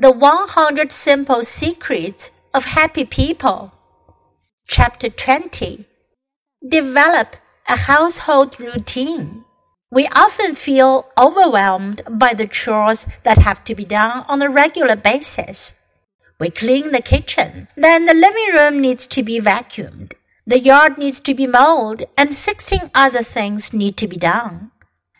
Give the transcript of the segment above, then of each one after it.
The 100 Simple Secrets of Happy People. Chapter 20 Develop a household routine. We often feel overwhelmed by the chores that have to be done on a regular basis. We clean the kitchen, then the living room needs to be vacuumed, the yard needs to be mowed, and 16 other things need to be done.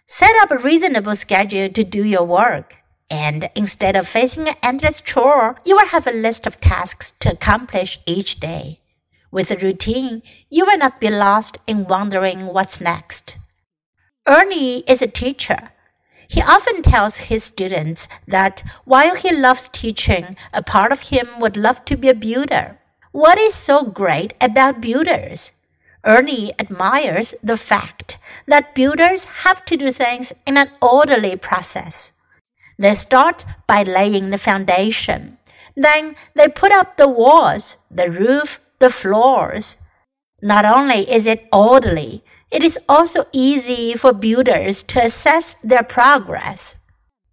Set up a reasonable schedule to do your work. And instead of facing an endless chore, you will have a list of tasks to accomplish each day. With a routine, you will not be lost in wondering what's next. Ernie is a teacher. He often tells his students that while he loves teaching, a part of him would love to be a builder. What is so great about builders? Ernie admires the fact that builders have to do things in an orderly process. They start by laying the foundation. Then they put up the walls, the roof, the floors. Not only is it orderly, it is also easy for builders to assess their progress.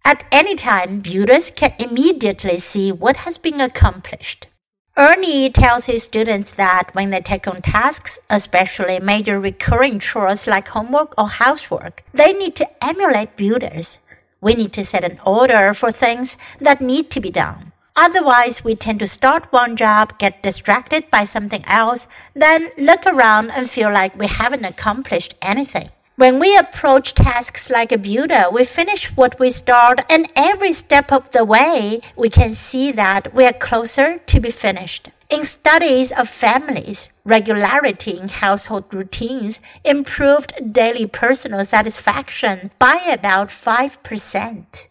At any time, builders can immediately see what has been accomplished. Ernie tells his students that when they take on tasks, especially major recurring chores like homework or housework, they need to emulate builders. We need to set an order for things that need to be done. Otherwise, we tend to start one job, get distracted by something else, then look around and feel like we haven't accomplished anything. When we approach tasks like a builder, we finish what we start, and every step of the way, we can see that we are closer to be finished. In studies of families, regularity in household routines improved daily personal satisfaction by about 5%.